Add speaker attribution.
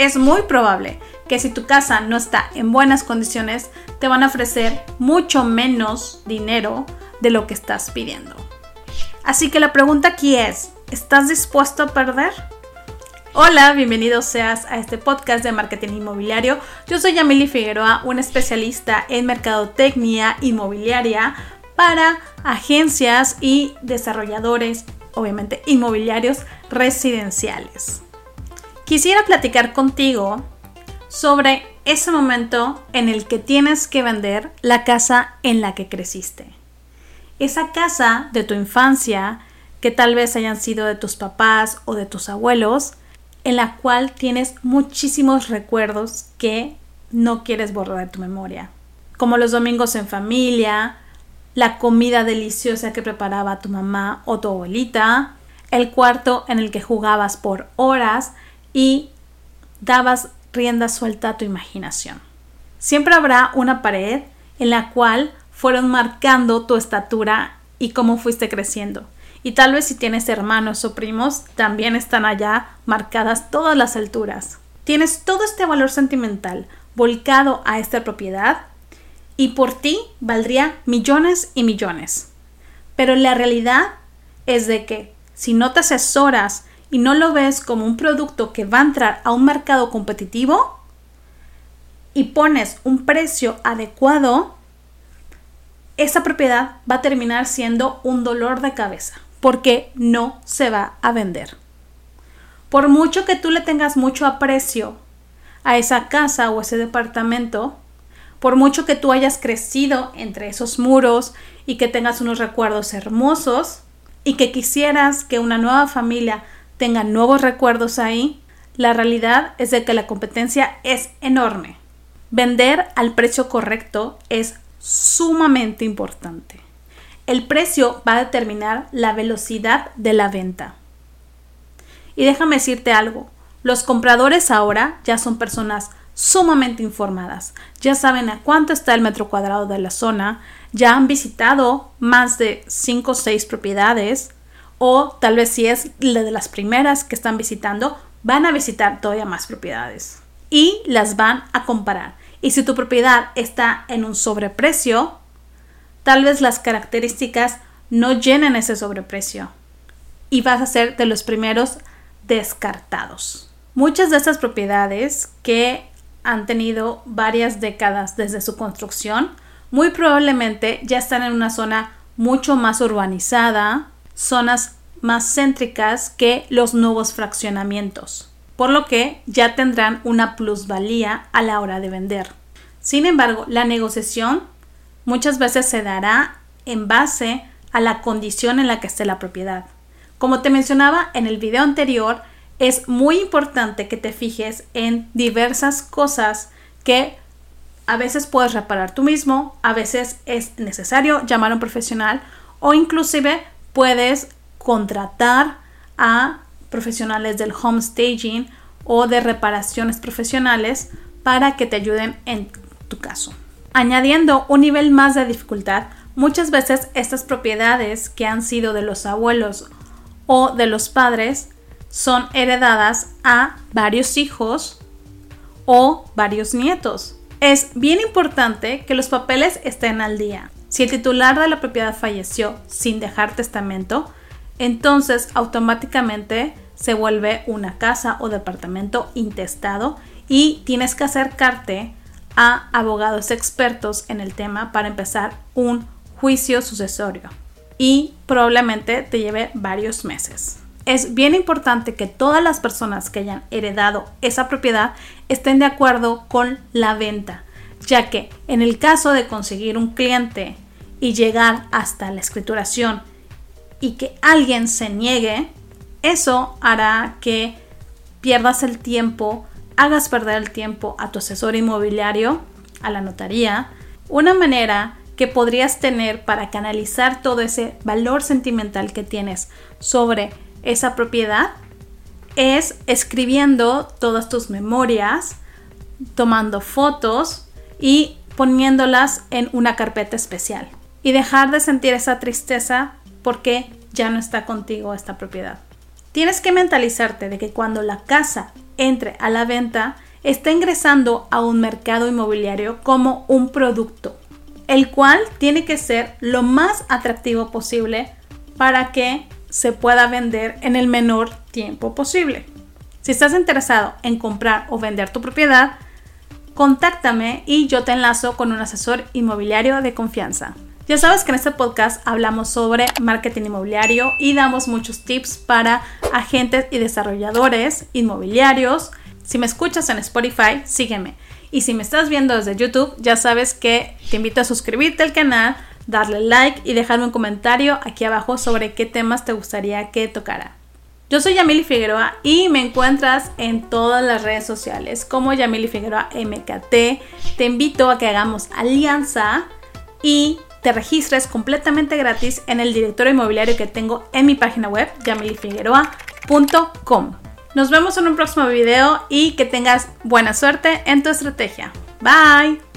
Speaker 1: es muy probable que si tu casa no está en buenas condiciones, te van a ofrecer mucho menos dinero de lo que estás pidiendo. Así que la pregunta aquí es, ¿estás dispuesto a perder? Hola, bienvenido seas a este podcast de marketing inmobiliario. Yo soy Yamili Figueroa, una especialista en mercadotecnia inmobiliaria para agencias y desarrolladores, obviamente inmobiliarios residenciales. Quisiera platicar contigo sobre ese momento en el que tienes que vender la casa en la que creciste. Esa casa de tu infancia, que tal vez hayan sido de tus papás o de tus abuelos, en la cual tienes muchísimos recuerdos que no quieres borrar de tu memoria, como los domingos en familia, la comida deliciosa que preparaba tu mamá o tu abuelita, el cuarto en el que jugabas por horas y dabas rienda suelta a tu imaginación. Siempre habrá una pared en la cual fueron marcando tu estatura y cómo fuiste creciendo. Y tal vez si tienes hermanos o primos, también están allá marcadas todas las alturas. Tienes todo este valor sentimental volcado a esta propiedad y por ti valdría millones y millones. Pero la realidad es de que si no te asesoras y no lo ves como un producto que va a entrar a un mercado competitivo y pones un precio adecuado, esa propiedad va a terminar siendo un dolor de cabeza porque no se va a vender. Por mucho que tú le tengas mucho aprecio a esa casa o ese departamento, por mucho que tú hayas crecido entre esos muros y que tengas unos recuerdos hermosos y que quisieras que una nueva familia tenga nuevos recuerdos ahí, la realidad es de que la competencia es enorme. Vender al precio correcto es sumamente importante. El precio va a determinar la velocidad de la venta. Y déjame decirte algo, los compradores ahora ya son personas sumamente informadas. Ya saben a cuánto está el metro cuadrado de la zona, ya han visitado más de 5 o 6 propiedades o tal vez si es la de las primeras que están visitando, van a visitar todavía más propiedades y las van a comparar. Y si tu propiedad está en un sobreprecio, tal vez las características no llenen ese sobreprecio y vas a ser de los primeros descartados. Muchas de estas propiedades que han tenido varias décadas desde su construcción, muy probablemente ya están en una zona mucho más urbanizada, zonas más céntricas que los nuevos fraccionamientos, por lo que ya tendrán una plusvalía a la hora de vender. Sin embargo, la negociación muchas veces se dará en base a la condición en la que esté la propiedad. Como te mencionaba en el video anterior, es muy importante que te fijes en diversas cosas que a veces puedes reparar tú mismo, a veces es necesario llamar a un profesional o inclusive puedes contratar a profesionales del home staging o de reparaciones profesionales para que te ayuden en tu caso. Añadiendo un nivel más de dificultad, muchas veces estas propiedades que han sido de los abuelos o de los padres son heredadas a varios hijos o varios nietos. Es bien importante que los papeles estén al día. Si el titular de la propiedad falleció sin dejar testamento, entonces automáticamente se vuelve una casa o departamento intestado y tienes que acercarte a abogados expertos en el tema para empezar un juicio sucesorio y probablemente te lleve varios meses. Es bien importante que todas las personas que hayan heredado esa propiedad estén de acuerdo con la venta, ya que en el caso de conseguir un cliente y llegar hasta la escrituración y que alguien se niegue, eso hará que pierdas el tiempo, hagas perder el tiempo a tu asesor inmobiliario, a la notaría, una manera que podrías tener para canalizar todo ese valor sentimental que tienes sobre esa propiedad es escribiendo todas tus memorias, tomando fotos y poniéndolas en una carpeta especial. Y dejar de sentir esa tristeza porque ya no está contigo esta propiedad. Tienes que mentalizarte de que cuando la casa entre a la venta está ingresando a un mercado inmobiliario como un producto, el cual tiene que ser lo más atractivo posible para que se pueda vender en el menor tiempo posible. Si estás interesado en comprar o vender tu propiedad, contáctame y yo te enlazo con un asesor inmobiliario de confianza. Ya sabes que en este podcast hablamos sobre marketing inmobiliario y damos muchos tips para agentes y desarrolladores inmobiliarios. Si me escuchas en Spotify, sígueme. Y si me estás viendo desde YouTube, ya sabes que te invito a suscribirte al canal, darle like y dejarme un comentario aquí abajo sobre qué temas te gustaría que tocara. Yo soy Yamili Figueroa y me encuentras en todas las redes sociales como Yamili Figueroa MKT. Te invito a que hagamos alianza y te registres completamente gratis en el directorio inmobiliario que tengo en mi página web, yamilifigueroa.com. Nos vemos en un próximo video y que tengas buena suerte en tu estrategia. Bye.